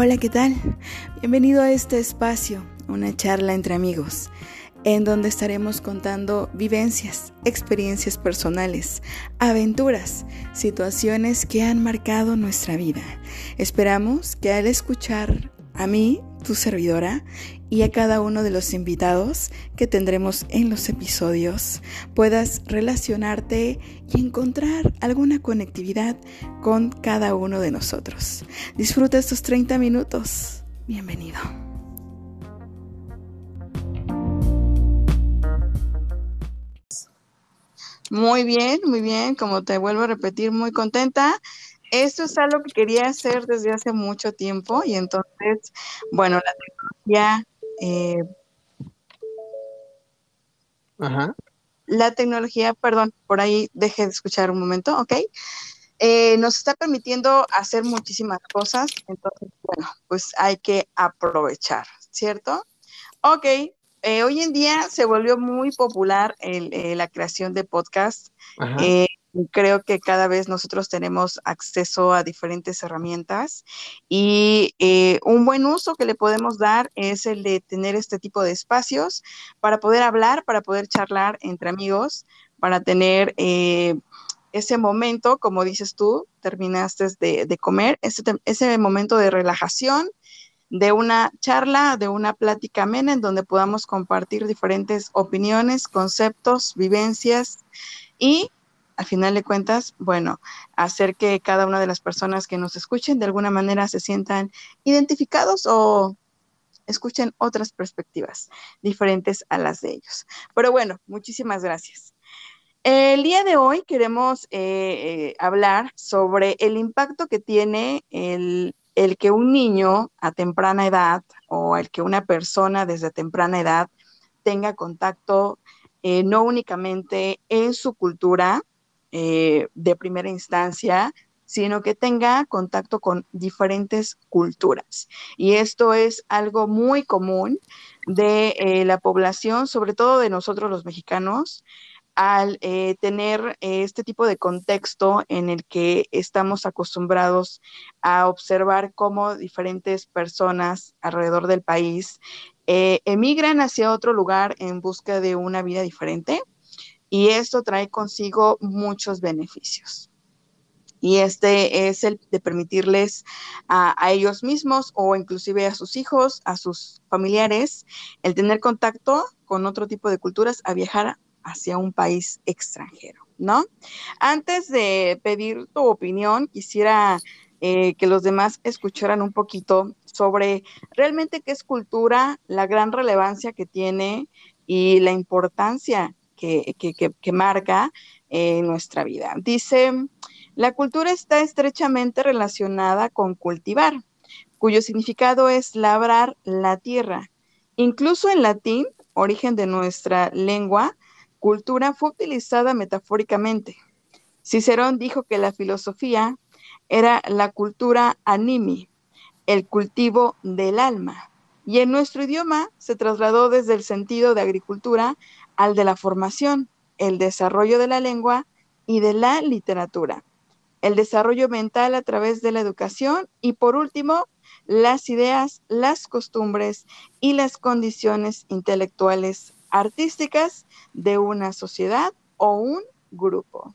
Hola, ¿qué tal? Bienvenido a este espacio, una charla entre amigos, en donde estaremos contando vivencias, experiencias personales, aventuras, situaciones que han marcado nuestra vida. Esperamos que al escuchar a mí, tu servidora, y a cada uno de los invitados que tendremos en los episodios, puedas relacionarte y encontrar alguna conectividad con cada uno de nosotros. Disfruta estos 30 minutos. Bienvenido. Muy bien, muy bien, como te vuelvo a repetir, muy contenta esto es algo que quería hacer desde hace mucho tiempo y entonces, bueno, la tecnología... Eh, Ajá. La tecnología, perdón, por ahí deje de escuchar un momento, ¿ok? Eh, nos está permitiendo hacer muchísimas cosas, entonces, bueno, pues hay que aprovechar, ¿cierto? Ok, eh, hoy en día se volvió muy popular la creación de podcasts. Creo que cada vez nosotros tenemos acceso a diferentes herramientas y eh, un buen uso que le podemos dar es el de tener este tipo de espacios para poder hablar, para poder charlar entre amigos, para tener eh, ese momento, como dices tú, terminaste de, comer, ese, ese momento de relajación, de una charla, de una plática amena en donde podamos compartir diferentes opiniones, conceptos, vivencias y al final de cuentas, bueno, hacer que cada una de las personas que nos escuchen de alguna manera se sientan identificados o escuchen otras perspectivas diferentes a las de ellos. Pero bueno, muchísimas gracias. El día de hoy queremos eh, eh, hablar sobre el impacto que tiene el, que un niño a temprana edad o el que una persona desde temprana edad tenga contacto eh, no únicamente en su cultura, eh, de primera instancia, sino que tenga contacto con diferentes culturas. Y esto es algo muy común de eh, la población, sobre todo de nosotros los mexicanos, al eh, tener este tipo de contexto en el que estamos acostumbrados a observar cómo diferentes personas alrededor del país emigran hacia otro lugar en busca de una vida diferente y esto trae consigo muchos beneficios. Y este es el de permitirles a, ellos mismos o inclusive a sus hijos, a sus familiares, el tener contacto con otro tipo de culturas, a viajar hacia un país extranjero, ¿no? Antes de pedir tu opinión, quisiera eh, que los demás escucharan un poquito sobre realmente qué es cultura, la gran relevancia que tiene y la importancia que, marca eh, nuestra vida. Dice, la cultura está estrechamente relacionada con cultivar, cuyo significado es labrar la tierra. Incluso en latín, origen de nuestra lengua, cultura fue utilizada metafóricamente. Cicerón dijo que la filosofía era la cultura animi, el cultivo del alma. Y en nuestro idioma se trasladó desde el sentido de agricultura al de la formación, el desarrollo de la lengua y de la literatura, el desarrollo mental a través de la educación y por último, las ideas, las costumbres y las condiciones intelectuales artísticas de una sociedad o un grupo.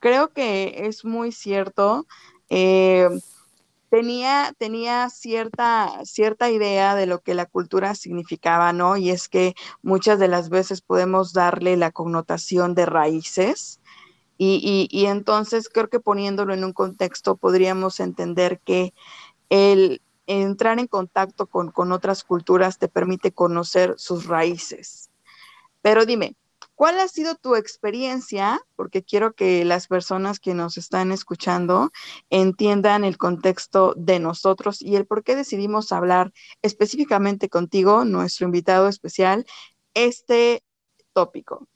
Creo que es muy cierto. Eh, tenía, tenía cierta, cierta idea de lo que la cultura significaba, ¿no? Y es que muchas de las veces podemos darle la connotación de raíces. Y, y, entonces creo que poniéndolo en un contexto podríamos entender que el entrar en contacto con, con otras culturas te permite conocer sus raíces. Pero dime, ¿Cuál ha sido tu experiencia? Porque quiero que las personas que nos están escuchando entiendan el contexto de nosotros y el por qué decidimos hablar específicamente contigo, nuestro invitado especial, este tópico.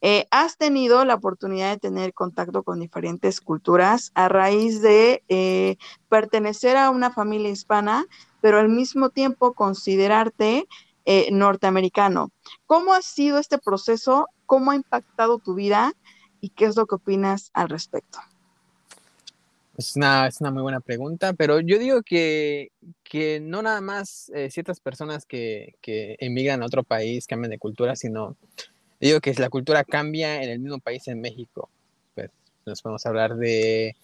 Eh, ¿Has tenido la oportunidad de tener contacto con diferentes culturas a raíz de eh, pertenecer a una familia hispana, pero al mismo tiempo considerarte eh, norteamericano? ¿Cómo ha sido este proceso cómo ha impactado tu vida y qué es lo que opinas al respecto. Es una, es una muy buena pregunta, pero yo digo que, que no nada más eh, ciertas personas que, que emigran a otro país cambian de cultura, sino digo que la cultura cambia en el mismo país en México. Pues nos podemos hablar de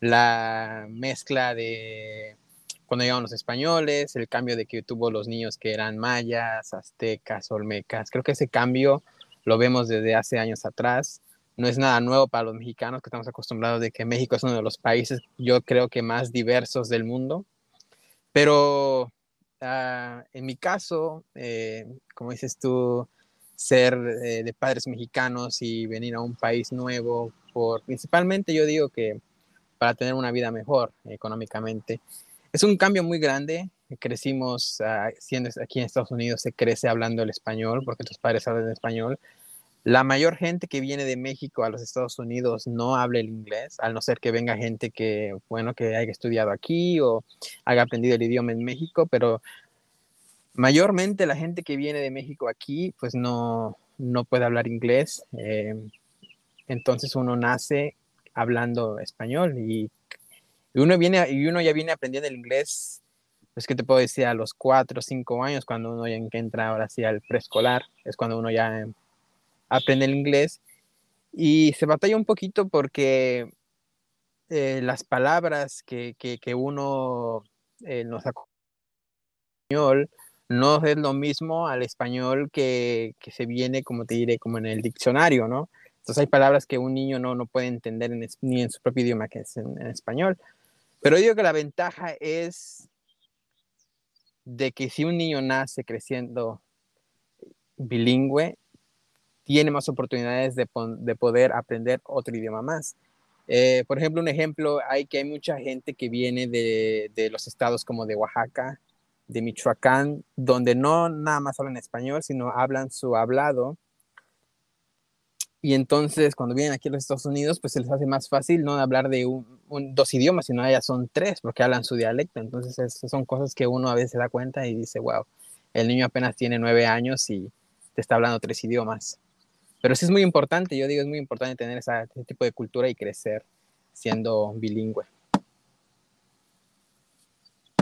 la mezcla de cuando llegaron los españoles, el cambio de que tuvo los niños que eran mayas, aztecas, olmecas. Creo que ese cambio lo vemos desde hace años atrás no es nada nuevo para los mexicanos que estamos acostumbrados de que México es uno de los países, yo creo que más diversos del mundo. Pero uh, en mi caso, eh, como dices tú, ser eh, de padres mexicanos y venir a un país nuevo, por, principalmente yo digo que para tener una vida mejor económicamente. Es un cambio muy grande. Crecimos uh, siendo aquí en Estados Unidos, se crece hablando el español porque tus padres hablan español la mayor gente que viene de México a los Estados Unidos no habla el inglés, al no ser que venga gente que, bueno, que haya estudiado aquí o haya aprendido el idioma en México, pero mayormente la gente que viene de México aquí, pues no, no puede hablar inglés. Eh, entonces uno nace hablando español y, uno viene y uno ya viene aprendiendo el inglés pues que te puedo decir a los cuatro o cinco años cuando uno ya entra ahora sí al preescolar es cuando uno ya aprende el inglés y se batalla un poquito porque eh, las palabras que, que, uno eh, español no es lo mismo al español que, que, se viene, como te diré, como en el diccionario, ¿no? Entonces hay palabras que un niño no, no puede entender ni en su propio idioma, que es en español. Pero digo que la ventaja es de que si un niño nace creciendo bilingüe, tiene más oportunidades de, poder aprender otro idioma más. Eh, por ejemplo, un ejemplo, hay que hay mucha gente que viene de, de, los estados como de Oaxaca, de Michoacán, donde no nada más hablan español, sino hablan su hablado. Y entonces cuando vienen aquí a los Estados Unidos, pues se les hace más fácil no hablar de dos idiomas, sino ya son tres, porque hablan su dialecto. Entonces esas son cosas que uno a veces se da cuenta y dice, wow, el niño apenas tiene nueve años y te está hablando tres idiomas. Pero sí es muy importante, yo digo, es muy importante tener ese tipo de cultura y crecer siendo bilingüe.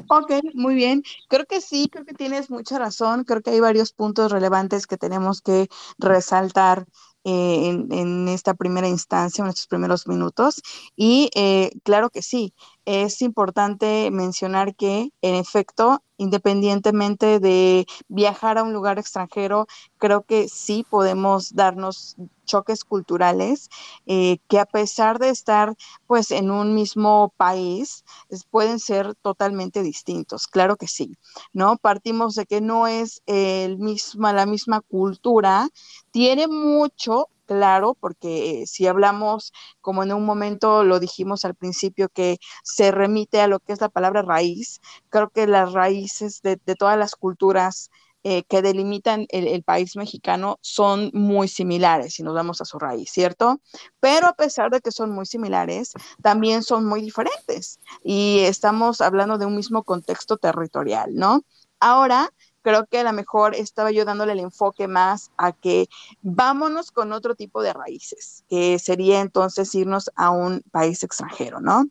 Ok, muy bien. Creo que sí, creo que tienes mucha razón. Creo que hay varios puntos relevantes que tenemos que resaltar eh, en, esta primera instancia, en estos primeros minutos. Y eh, claro que sí, es importante mencionar que, en efecto, independientemente de viajar a un lugar extranjero, creo que sí podemos darnos choques culturales eh, que a pesar de estar pues en un mismo país pueden ser totalmente distintos. Claro que sí no partimos de que no es el misma la misma cultura tiene mucho claro, porque si hablamos, como en un momento lo dijimos al principio, que se remite a lo que es la palabra raíz, creo que las raíces de, todas las culturas eh, que delimitan el, país mexicano son muy similares si nos vamos a su raíz, ¿cierto? Pero a pesar de que son muy similares, también son muy diferentes y estamos hablando de un mismo contexto territorial, ¿no? Ahora, creo que a lo mejor estaba yo dándole el enfoque más a que vámonos con otro tipo de raíces, que sería entonces irnos a un país extranjero, ¿no?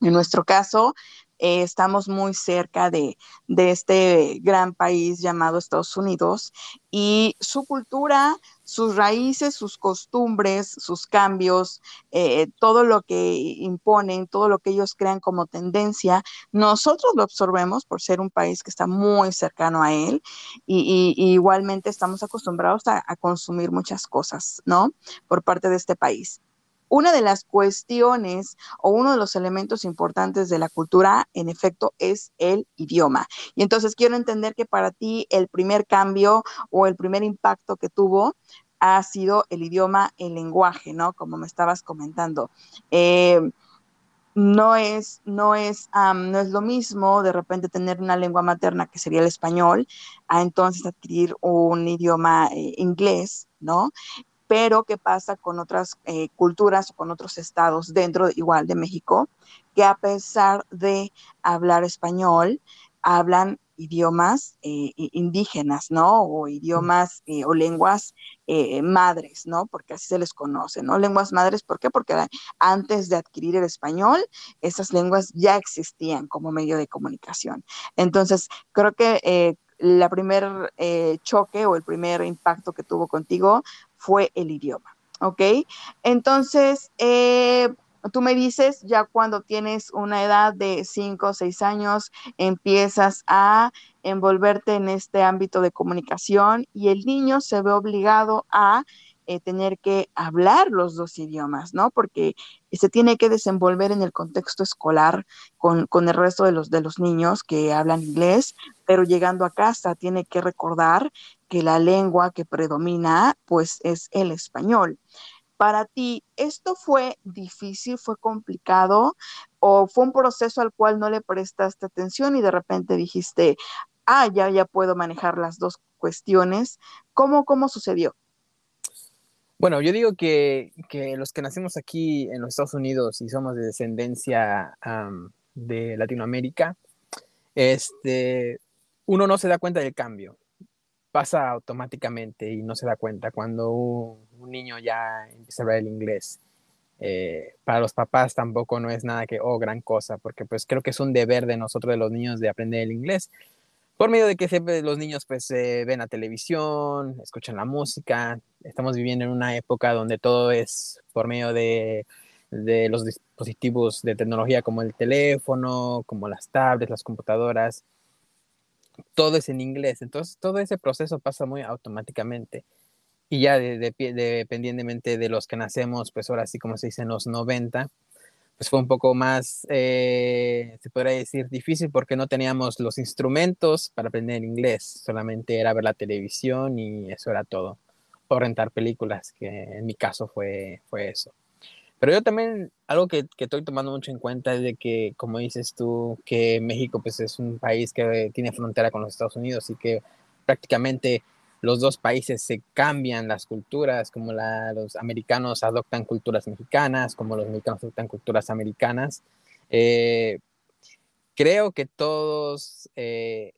En nuestro caso, eh, estamos muy cerca de, este gran país llamado Estados Unidos y su cultura, sus raíces, sus costumbres, sus cambios, eh, todo lo que imponen, todo lo que ellos crean como tendencia, nosotros lo absorbemos por ser un país que está muy cercano a él y, igualmente estamos acostumbrados a, a consumir muchas cosas, ¿no? Por parte de este país una de las cuestiones o uno de los elementos importantes de la cultura, en efecto, es el idioma. Y entonces quiero entender que para ti el primer cambio o el primer impacto que tuvo ha sido el idioma, el lenguaje, ¿no? Como me estabas comentando. Eh, no es, no es, no es lo mismo de repente tener una lengua materna que sería el español, a entonces adquirir un idioma eh, inglés, ¿no? Pero ¿qué pasa con otras eh, culturas o con otros estados dentro igual de México que a pesar de hablar español, hablan idiomas eh, indígenas, ¿no? O idiomas eh, o lenguas eh, madres, ¿no? Porque así se les conoce, ¿no? Lenguas madres, ¿por qué? Porque antes de adquirir el español, esas lenguas ya existían como medio de comunicación. Entonces, creo que la primer choque o el primer impacto que tuvo contigo fue el idioma, ¿ok? Entonces, Tú me dices, ya cuando tienes una edad de 5 o 6 años, empiezas a envolverte en este ámbito de comunicación y el niño se ve obligado a eh, tener que hablar los dos idiomas, ¿no? Porque se tiene que desenvolver en el contexto escolar con, con, el resto de los, de los niños que hablan inglés, pero llegando a casa tiene que recordar que la lengua que predomina, pues, es el español. Para ti, ¿esto fue difícil, fue complicado o fue un proceso al cual no le prestaste atención y de repente dijiste, ah, ya, ya puedo manejar las dos cuestiones? ¿Cómo, cómo sucedió? Bueno, yo digo que, los que nacimos aquí en los Estados Unidos y somos de descendencia de Latinoamérica, este, uno no se da cuenta del cambio pasa automáticamente y no se da cuenta cuando un, niño ya empieza a hablar el inglés. Eh, para los papás tampoco no es nada que, oh, gran cosa, porque pues creo que es un deber de nosotros, de los niños, de aprender el inglés, por medio de que siempre los niños pues ven la televisión, escuchan la música, estamos viviendo en una época donde todo es por medio de, de los dispositivos de tecnología como el teléfono, como las tablets, las computadoras, todo es en inglés. Entonces, todo ese proceso pasa muy automáticamente. Y ya de, dependientemente de los que nacemos, pues ahora sí, como se dice, en los 90, pues fue un poco más, eh, se podría decir, difícil porque no teníamos los instrumentos para aprender inglés. Solamente era ver la televisión y eso era todo. O rentar películas, que en mi caso fue, fue eso. Pero yo también, algo que, que, estoy tomando mucho en cuenta es de que, como dices tú, que México pues es un país que tiene frontera con los Estados Unidos y que prácticamente los dos países se cambian las culturas, como la, los americanos adoptan culturas mexicanas, como los mexicanos adoptan culturas americanas. Eh, creo que todos eh,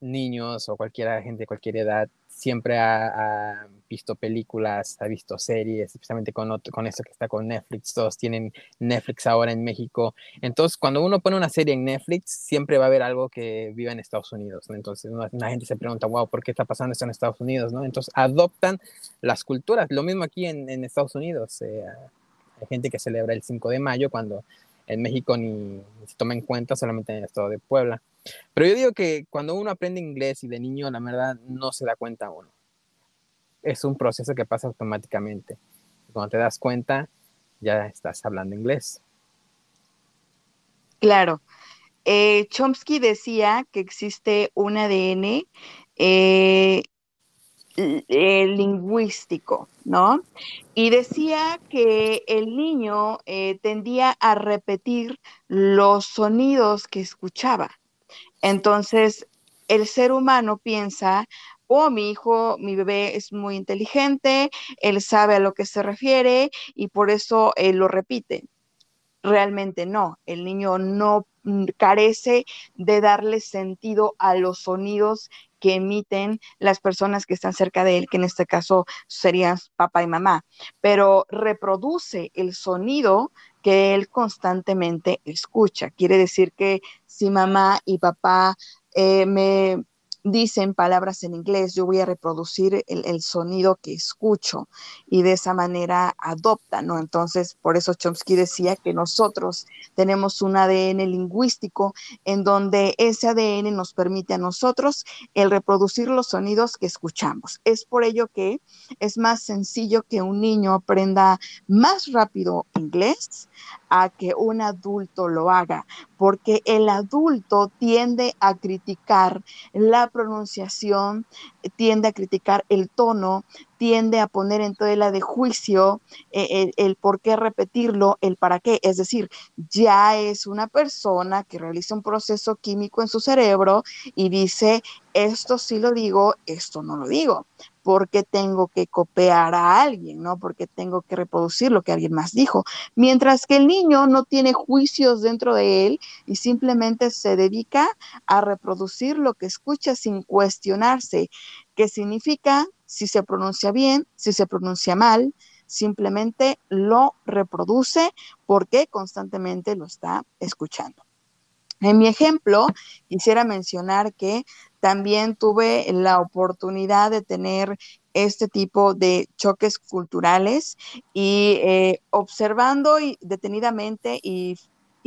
niños o cualquier gente de cualquier edad siempre ha, visto películas, ha visto series, especialmente con, con esto que está con Netflix, todos tienen Netflix ahora en México. Entonces, cuando uno pone una serie en Netflix, siempre va a haber algo que viva en Estados Unidos. Entonces, una, gente se pregunta, wow, ¿por qué está pasando esto en Estados Unidos? ¿no? Entonces, adoptan las culturas. Lo mismo aquí en, Estados Unidos. Eh, hay gente que celebra el 5 de mayo cuando en México ni, se toma en cuenta, solamente en el estado de Puebla. Pero yo digo que cuando uno aprende inglés y de niño, la verdad, no se da cuenta uno. Es un proceso que pasa automáticamente. Cuando te das cuenta, ya estás hablando inglés. Claro. Eh, Chomsky decía que existe un ADN eh, eh, lingüístico, ¿no? Y decía que el niño tendía a repetir los sonidos que escuchaba. Entonces, el ser humano piensa, oh, mi hijo, mi bebé es muy inteligente, él sabe a lo que se refiere y por eso él lo repite. Realmente no, el niño no mm, carece de darle sentido a los sonidos que emiten las personas que están cerca de él, que en este caso serían papá y mamá, pero reproduce el sonido que él constantemente escucha. Quiere decir que si mamá y papá eh, me dicen palabras en inglés, yo voy a reproducir el, sonido que escucho y de esa manera adopta, ¿no? Entonces, por eso Chomsky decía que nosotros tenemos un ADN lingüístico en donde ese ADN nos permite a nosotros el reproducir los sonidos que escuchamos. Es por ello que es más sencillo que un niño aprenda más rápido inglés a que un adulto lo haga, porque el adulto tiende a criticar la pronunciación, tiende a criticar el tono, tiende a poner en la de juicio eh, el, por qué repetirlo, el para qué. Es decir, ya es una persona que realiza un proceso químico en su cerebro y dice, esto sí lo digo, esto no lo digo. Porque tengo que copiar a alguien, ¿no? Porque tengo que reproducir lo que alguien más dijo. Mientras que el niño no tiene juicios dentro de él y simplemente se dedica a reproducir lo que escucha sin cuestionarse qué significa, si se pronuncia bien, si se pronuncia mal, simplemente lo reproduce porque constantemente lo está escuchando. En mi ejemplo, quisiera mencionar que también tuve la oportunidad de tener este tipo de choques culturales y eh, observando y detenidamente y,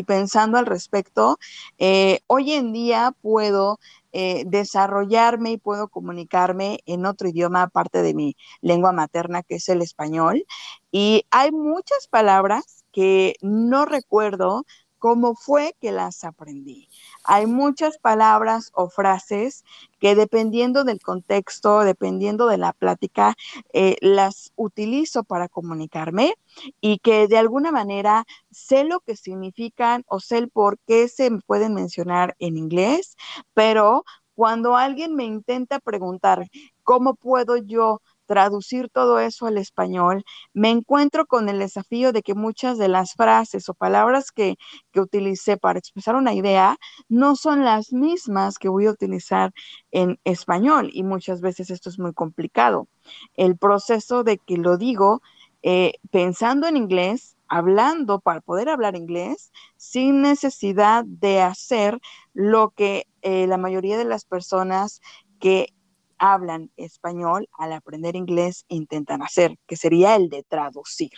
pensando al respecto, eh, hoy en día puedo eh, desarrollarme y puedo comunicarme en otro idioma aparte de mi lengua materna, que es el español. Y hay muchas palabras que no recuerdo cómo fue que las aprendí. Hay muchas palabras o frases que dependiendo del contexto, dependiendo de la plática, eh, las utilizo para comunicarme y que de alguna manera sé lo que significan o sé el por qué se pueden mencionar en inglés, pero cuando alguien me intenta preguntar cómo puedo yo traducir todo eso al español, me encuentro con el desafío de que muchas de las frases o palabras que, que utilicé para expresar una idea no son las mismas que voy a utilizar en español y muchas veces esto es muy complicado. El proceso de que lo digo eh, pensando en inglés, hablando para poder hablar inglés, sin necesidad de hacer lo que eh, la mayoría de las personas que hablan español al aprender inglés intentan hacer, que sería el de traducir,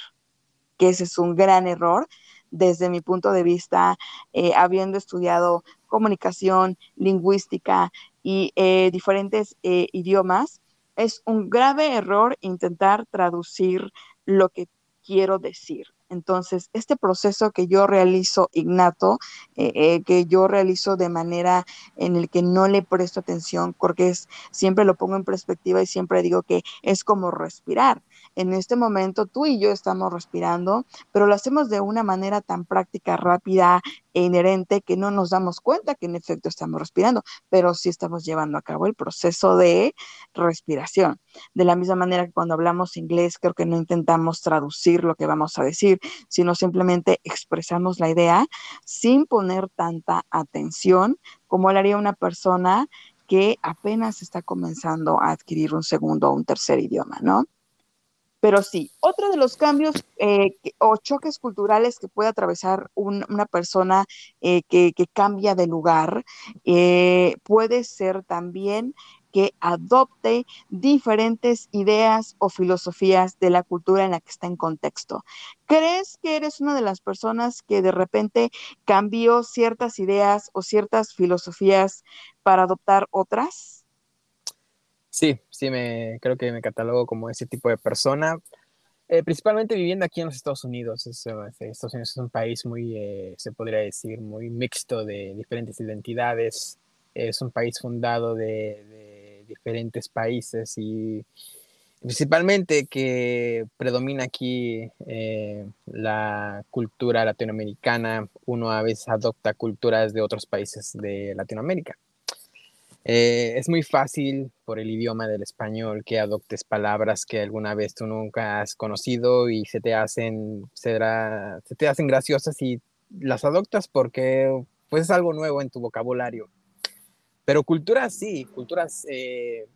que ese es un gran error desde mi punto de vista, eh, habiendo estudiado comunicación, lingüística y eh, diferentes eh, idiomas, es un grave error intentar traducir lo que quiero decir. Entonces, este proceso que yo realizo innato, eh, eh, que yo realizo de manera en el que no le presto atención, porque es, siempre lo pongo en perspectiva y siempre digo que es como respirar. En este momento tú y yo estamos respirando, pero lo hacemos de una manera tan práctica, rápida inherente que no nos damos cuenta que en efecto estamos respirando, pero sí estamos llevando a cabo el proceso de respiración. De la misma manera que cuando hablamos inglés, creo que no intentamos traducir lo que vamos a decir, sino simplemente expresamos la idea sin poner tanta atención como lo haría una persona que apenas está comenzando a adquirir un segundo o un tercer idioma, ¿no? Pero sí, otro de los cambios eh, o choques culturales que puede atravesar una persona eh, que, cambia de lugar eh, puede ser también que adopte diferentes ideas o filosofías de la cultura en la que está en contexto. ¿Crees que eres una de las personas que de repente cambió ciertas ideas o ciertas filosofías para adoptar otras? Sí, sí, me, creo que me catalogo como ese tipo de persona. Eh, principalmente viviendo aquí en los Estados Unidos. Es, eh, Estados Unidos es un país muy, eh, se podría decir, muy mixto de diferentes identidades. Es un país fundado de diferentes países y principalmente que predomina aquí eh, la cultura latinoamericana, uno a veces adopta culturas de otros países de Latinoamérica. Eh, es muy fácil por el idioma del español que adoptes palabras que alguna vez tú nunca has conocido y se te hacen, se, se te hacen graciosas y las adoptas porque pues es algo nuevo en tu vocabulario. Pero culturas sí, culturas, eh,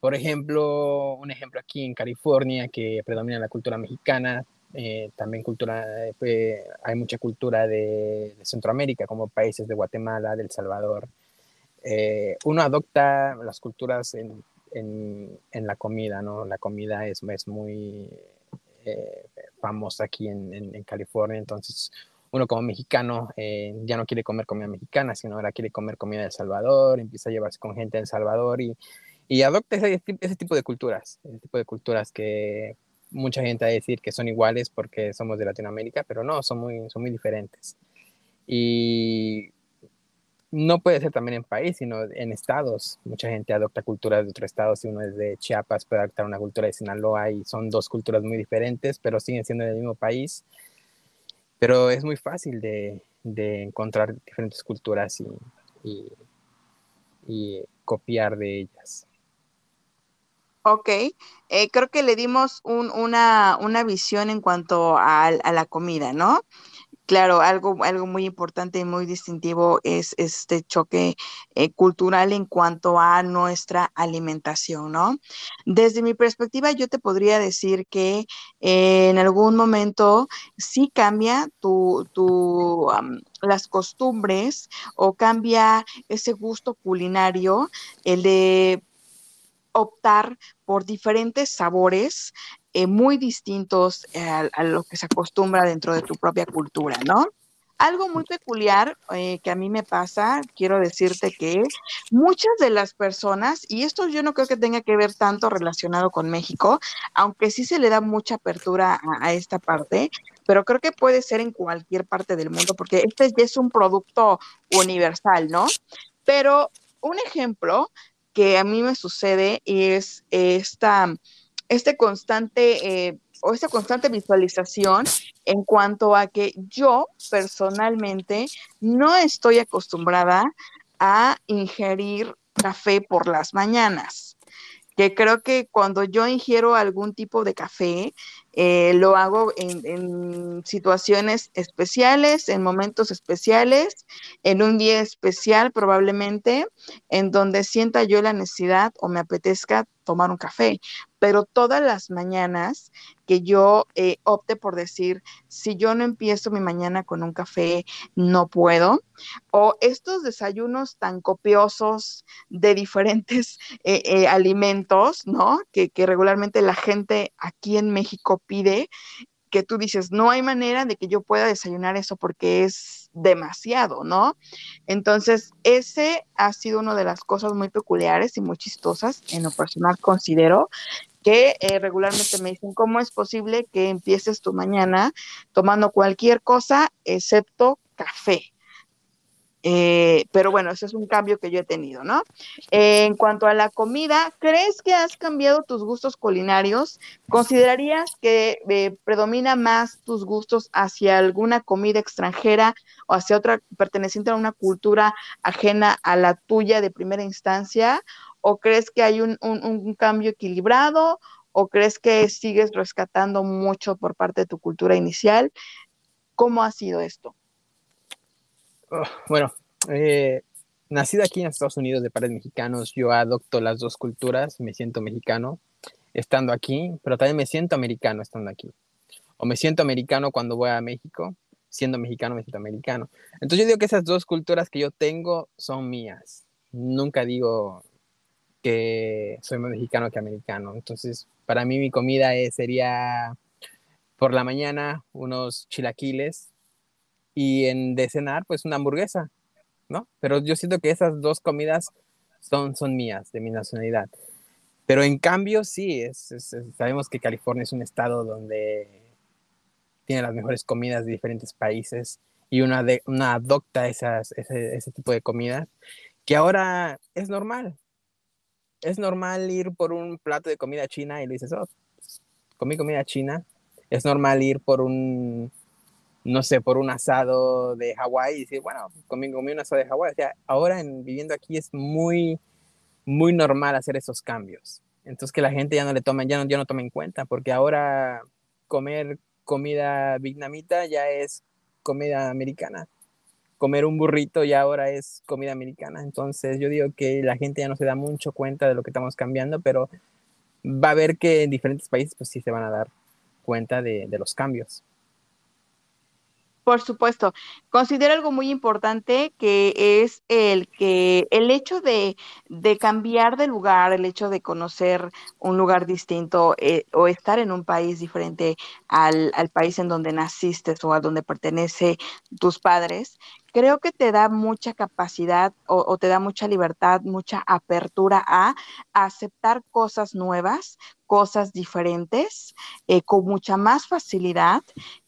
por ejemplo, un ejemplo aquí en California que predomina la cultura mexicana, eh, también cultura, eh, hay mucha cultura de, Centroamérica, como países de Guatemala, del Salvador. Uno adopta las culturas en, en, la comida, ¿no? La comida es, es muy famosa aquí en, en California, entonces uno como mexicano eh, ya no quiere comer comida mexicana, sino ahora quiere comer comida de El Salvador, empieza a llevarse con gente de El Salvador y, y adopta ese, ese, tipo de culturas, ese tipo de culturas que mucha gente va a decir que son iguales porque somos de Latinoamérica, pero no, son muy, son muy diferentes. Y no puede ser también en país, sino en estados. Mucha gente adopta culturas de otros estados. Si uno es de Chiapas, puede adoptar una cultura de Sinaloa y son dos culturas muy diferentes, pero siguen siendo del mismo país pero es muy fácil de, encontrar diferentes culturas y, copiar de ellas. Ok, eh, creo que le dimos un, una, una, visión en cuanto a, la comida, ¿no? Claro, algo, algo muy importante y muy distintivo es este choque eh, cultural en cuanto a nuestra alimentación, ¿no? Desde mi perspectiva, yo te podría decir que eh, en algún momento sí cambia tu, tu las costumbres o cambia ese gusto culinario, el de optar por diferentes sabores eh, muy distintos eh, a, a, lo que se acostumbra dentro de tu propia cultura, ¿no? Algo muy peculiar eh, que a mí me pasa, quiero decirte que muchas de las personas, y esto yo no creo que tenga que ver tanto relacionado con México, aunque sí se le da mucha apertura a, a esta parte, pero creo que puede ser en cualquier parte del mundo, porque este ya es un producto universal, ¿no? Pero un ejemplo que a mí me sucede es esta, este constante eh, o esta constante visualización en cuanto a que yo personalmente no estoy acostumbrada a ingerir café por las mañanas que creo que cuando yo ingiero algún tipo de café, eh, lo hago en, en, situaciones especiales, en momentos especiales, en un día especial probablemente, en donde sienta yo la necesidad o me apetezca tomar un café. Pero todas las mañanas que yo eh, opte por decir, si yo no empiezo mi mañana con un café, no puedo. O estos desayunos tan copiosos de diferentes eh, eh, alimentos, ¿no? Que, que regularmente la gente aquí en México pide que tú dices, no hay manera de que yo pueda desayunar eso porque es demasiado, ¿no? Entonces, ese ha sido una de las cosas muy peculiares y muy chistosas, en lo personal considero, que eh, regularmente me dicen, ¿cómo es posible que empieces tu mañana tomando cualquier cosa excepto café? Eh, pero bueno, ese es un cambio que yo he tenido, ¿no? En cuanto a la comida, ¿crees que has cambiado tus gustos culinarios? ¿Considerarías que eh, predomina más tus gustos hacia alguna comida extranjera o hacia otra perteneciente a una cultura ajena a la tuya de primera instancia? ¿O crees que hay un cambio equilibrado? ¿O crees que sigues rescatando mucho por parte de tu cultura inicial? ¿Cómo ha sido esto? Oh, bueno, eh, nacido aquí en Estados Unidos de padres mexicanos, yo adopto las dos culturas, me siento mexicano estando aquí, pero también me siento americano estando aquí. O me siento americano cuando voy a México, siendo mexicano me siento americano. Entonces yo digo que esas dos culturas que yo tengo son mías. Nunca digo que soy más mexicano que americano. Entonces, para mí mi comida es, sería por la mañana unos chilaquiles y en de cenar, pues una hamburguesa, ¿no? Pero yo siento que esas dos comidas son, son mías, de mi nacionalidad. Pero en cambio, sí, es, es, sabemos que California es un estado donde tiene las mejores comidas de diferentes países y una, de, una adopta esas, ese, ese tipo de comidas, que ahora es normal. Es normal ir por un plato de comida china y le dices, oh, comí comida china. Es normal ir por un, no sé, por un asado de Hawái y decir, bueno, comí, comí un asado de Hawái. O ahora en, viviendo aquí es muy, muy normal hacer esos cambios. Entonces que la gente ya no le toma, ya no, ya no toma en cuenta, porque ahora comer comida vietnamita ya es comida americana. Comer un burrito ya ahora es comida americana. Entonces yo digo que la gente ya no se da mucho cuenta de lo que estamos cambiando, pero va a ver que en diferentes países pues sí se van a dar cuenta de, de los cambios. Por supuesto. Considero algo muy importante que es el que el hecho de, de cambiar de lugar, el hecho de conocer un lugar distinto eh, o estar en un país diferente al, al país en donde naciste o a donde pertenece tus padres, creo que te da mucha capacidad o, te da mucha libertad, mucha apertura a, a aceptar cosas nuevas, cosas diferentes, eh, con mucha más facilidad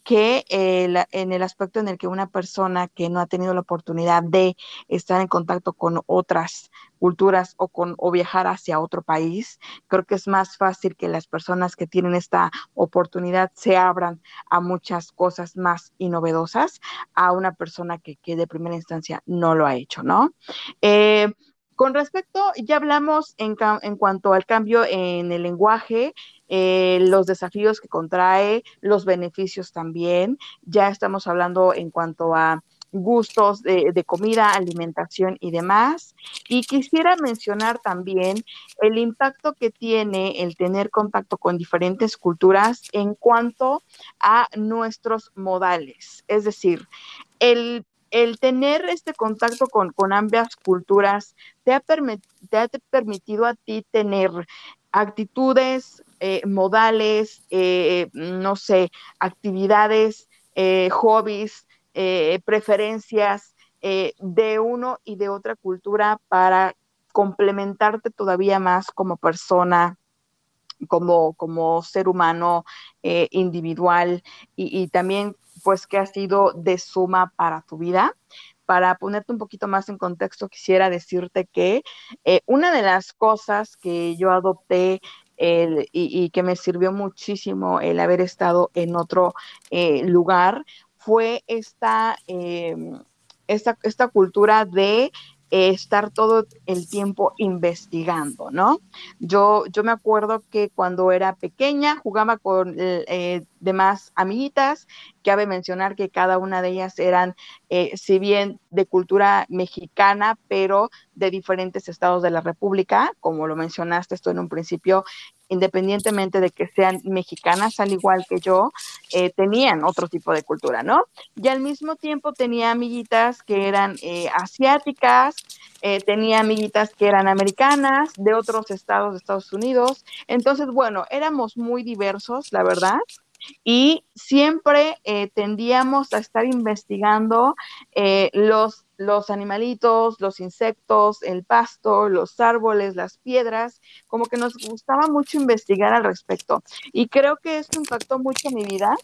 que eh, en el aspecto en el que una persona que no ha tenido la oportunidad de estar en contacto con otras culturas o con o viajar hacia otro país, creo que es más fácil que las personas que tienen esta oportunidad se abran a muchas cosas más y novedosas a una persona que, que de primera instancia no lo ha hecho, ¿no? Eh, Con respecto, ya hablamos en, en cuanto al cambio en el lenguaje, eh, los desafíos que contrae, los beneficios también. Ya estamos hablando en cuanto a gustos de, comida, alimentación y demás. Y quisiera mencionar también el impacto que tiene el tener contacto con diferentes culturas en cuanto a nuestros modales. Es decir, el el tener este contacto con, ambas culturas te ha, permitido a ti tener actitudes, eh, modales, eh, no sé, actividades, eh, hobbies, preferencias de uno y de otra cultura para complementarte todavía más como persona, como, como ser humano individual y, y, también pues que ha sido de suma para tu vida. Para ponerte un poquito más en contexto, quisiera decirte que eh, una de las cosas que yo adopté y, que me sirvió muchísimo el haber estado en otro eh, lugar fue esta, em, esta, esta cultura de estar todo el tiempo investigando, ¿no? Yo, yo me acuerdo que cuando era pequeña jugaba con eh, demás amiguitas, cabe mencionar que cada una de ellas eran, eh, si bien de cultura mexicana, pero de diferentes estados de la República, como lo mencionaste esto en un principio, independientemente de que sean mexicanas, al igual que yo, eh, tenían otro tipo de cultura, ¿no? Y al mismo tiempo tenía amiguitas que eran eh, asiáticas, eh, tenía amiguitas que eran americanas, de otros estados de Estados Unidos. Entonces, bueno, éramos muy diversos, la verdad y siempre eh, tendíamos a estar investigando eh, los, los animalitos, los insectos, el pasto, los árboles, las piedras, como que nos gustaba mucho investigar al respecto. Y creo que esto impactó mucho mi vida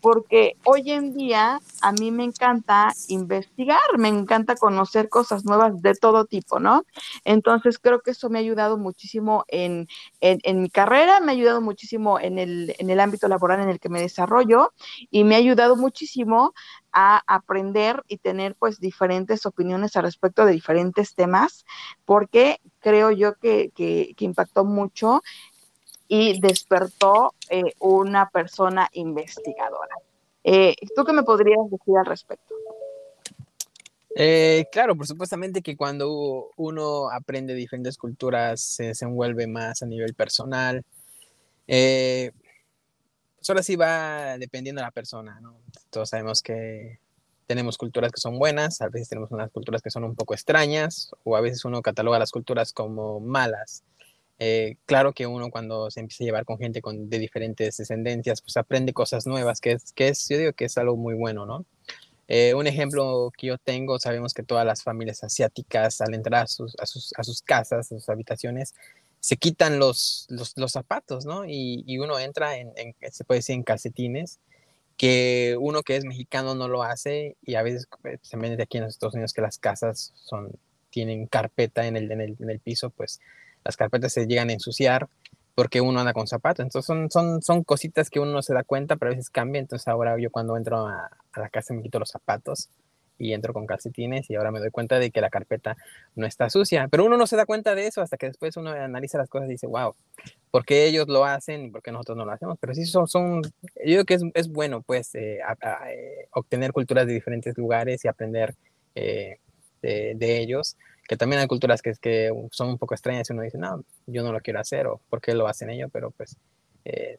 porque hoy en día a mí me encanta investigar, me encanta conocer cosas nuevas de todo tipo, ¿no? Entonces creo que eso me ha ayudado muchísimo en, mi carrera, me ha ayudado muchísimo en el, en el ámbito laboral en el que me desarrollo y me ha ayudado muchísimo a aprender y tener pues diferentes opiniones al respecto de diferentes temas, porque creo yo que, que, que impactó mucho y despertó eh, una persona investigadora. Eh, ¿Tú qué me podrías decir al respecto? Eh, claro, por supuestamente que cuando uno aprende diferentes culturas se desenvuelve más a nivel personal. pues ahora sí va dependiendo de la persona, ¿no? Todos sabemos que tenemos culturas que son buenas, a veces tenemos unas culturas que son un poco extrañas, o a veces uno cataloga las culturas como malas. Eh, claro que uno cuando se empieza a llevar con gente con, de diferentes descendencias, pues aprende cosas nuevas, que es, que es, yo digo que es algo muy bueno, ¿no? Eh, un ejemplo que yo tengo, sabemos que todas las familias asiáticas al entrar a sus, a sus, casas, a sus habitaciones, se quitan los, los, los zapatos, ¿no? Y, y, uno entra en, en, se puede decir, en calcetines, que uno que es mexicano no lo hace y a veces se ven de aquí en los Estados Unidos que las casas son, tienen carpeta en el, en el, en el piso, pues las carpetas se llegan a ensuciar porque uno anda con zapatos. Entonces son, son, son cositas que uno no se da cuenta, pero a veces cambia. Entonces ahora yo cuando entro a, la casa me quito los zapatos y entro con calcetines y ahora me doy cuenta de que la carpeta no está sucia. Pero uno no se da cuenta de eso hasta que después uno analiza las cosas y dice, wow, ¿por qué ellos lo hacen y por qué nosotros no lo hacemos? Pero sí son, son yo creo que es, es bueno pues eh, eh, obtener culturas de diferentes lugares y aprender eh, de, de, ellos que también hay culturas que, son un poco extrañas y uno dice, no, yo no lo quiero hacer o por qué lo hacen ellos, pero pues eh,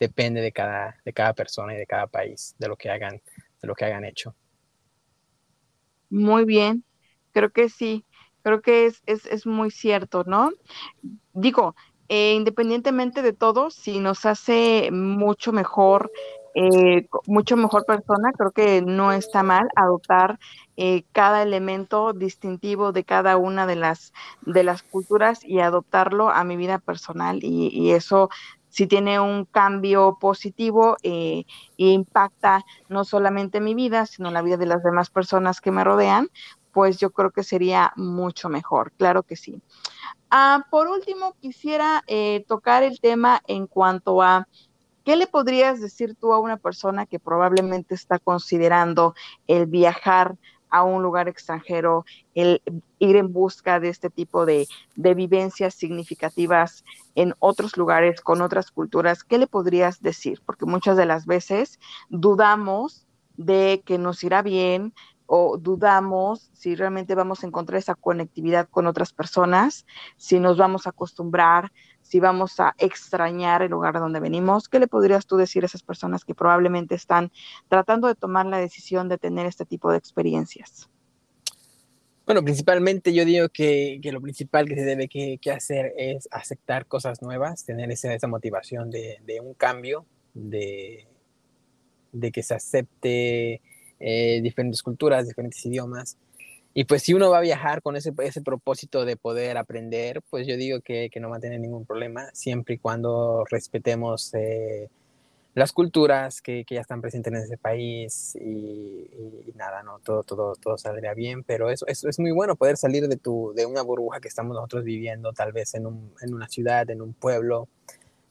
depende de cada, de cada persona y de cada país, de lo que hagan, de lo que hagan hecho. Muy bien, creo que sí, creo que es, es, es muy cierto, ¿no? Digo, eh, independientemente de todo, si nos hace mucho mejor eh, mucho mejor persona, creo que no está mal adoptar eh, cada elemento distintivo de cada una de las, de las culturas y adoptarlo a mi vida personal y, eso si tiene un cambio positivo eh, e impacta no solamente mi vida, sino la vida de las demás personas que me rodean, pues yo creo que sería mucho mejor, claro que sí. Ah, por último, quisiera eh, tocar el tema en cuanto a ¿Qué le podrías decir tú a una persona que probablemente está considerando el viajar a un lugar extranjero, el ir en busca de este tipo de, vivencias significativas en otros lugares, con otras culturas, ¿qué le podrías decir? Porque muchas de las veces dudamos de que nos irá bien, o dudamos si realmente vamos a encontrar esa conectividad con otras personas, si nos vamos a acostumbrar, si vamos a extrañar el lugar donde venimos. ¿Qué le podrías tú decir a esas personas que probablemente están tratando de tomar la decisión de tener este tipo de experiencias? Bueno, principalmente yo digo que, lo principal que se debe que, hacer es aceptar cosas nuevas, tener esa, motivación de, un cambio, de, de que se acepte eh, diferentes culturas, diferentes idiomas. Y pues si uno va a viajar con ese, ese propósito de poder aprender, pues yo digo que, que no va a tener ningún problema, siempre y cuando respetemos eh, las culturas que, que, ya están presentes en ese país y, nada, no, todo, todo, todo saldría bien, pero eso, eso, es muy bueno poder salir de, tu, de una burbuja que estamos nosotros viviendo, tal vez en, un, en una ciudad, en un pueblo,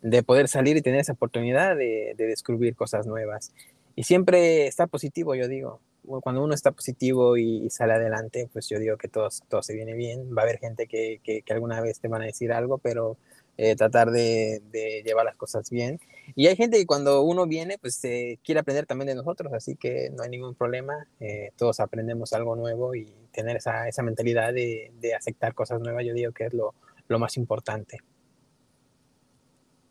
de poder salir y tener esa oportunidad de, de descubrir cosas nuevas y siempre está positivo, yo digo. Cuando uno está positivo y, sale adelante, pues yo digo que todo, todo se viene bien. Va a haber gente que, que, alguna vez te van a decir algo, pero eh, tratar de, llevar las cosas bien. Y hay gente que cuando uno viene, pues quiere aprender también de nosotros, así que no hay ningún problema. Eh, todos aprendemos algo nuevo y tener esa, esa mentalidad de, de, aceptar cosas nuevas, yo digo que es lo, lo más importante.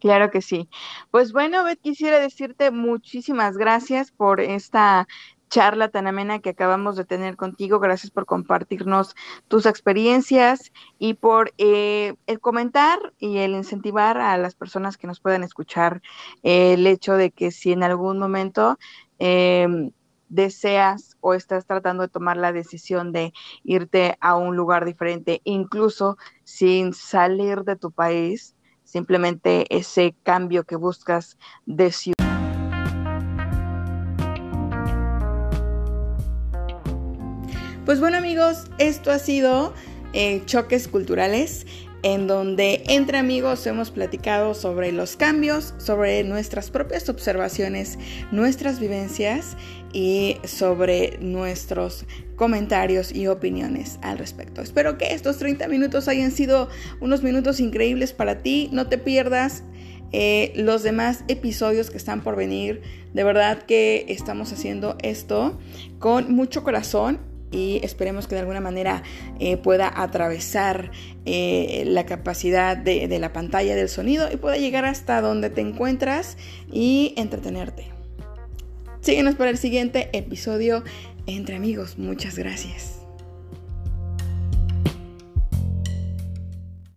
Claro que sí. Pues bueno, Beth, quisiera decirte muchísimas gracias por esta charla tan amena que acabamos de tener contigo. Gracias por compartirnos tus experiencias y por eh, el comentar y el incentivar a las personas que nos puedan escuchar eh, el hecho de que si en algún momento em, deseas o estás tratando de tomar la decisión de irte a un lugar diferente, incluso sin salir de tu país, simplemente ese cambio que buscas de ciudad. Pues bueno amigos, esto ha sido eh, Choques Culturales en donde entre amigos hemos platicado sobre los cambios, sobre nuestras propias observaciones, nuestras vivencias y sobre nuestros comentarios y opiniones al respecto. Espero que estos 30 minutos hayan sido unos minutos increíbles para ti. No te pierdas eh, los demás episodios que están por venir. De verdad que estamos haciendo esto con mucho corazón y esperemos que de alguna manera eh, pueda atravesar eh, la capacidad de, de la pantalla del sonido y pueda llegar hasta donde te encuentras y entretenerte. Síguenos para el siguiente episodio entre amigos. Muchas gracias.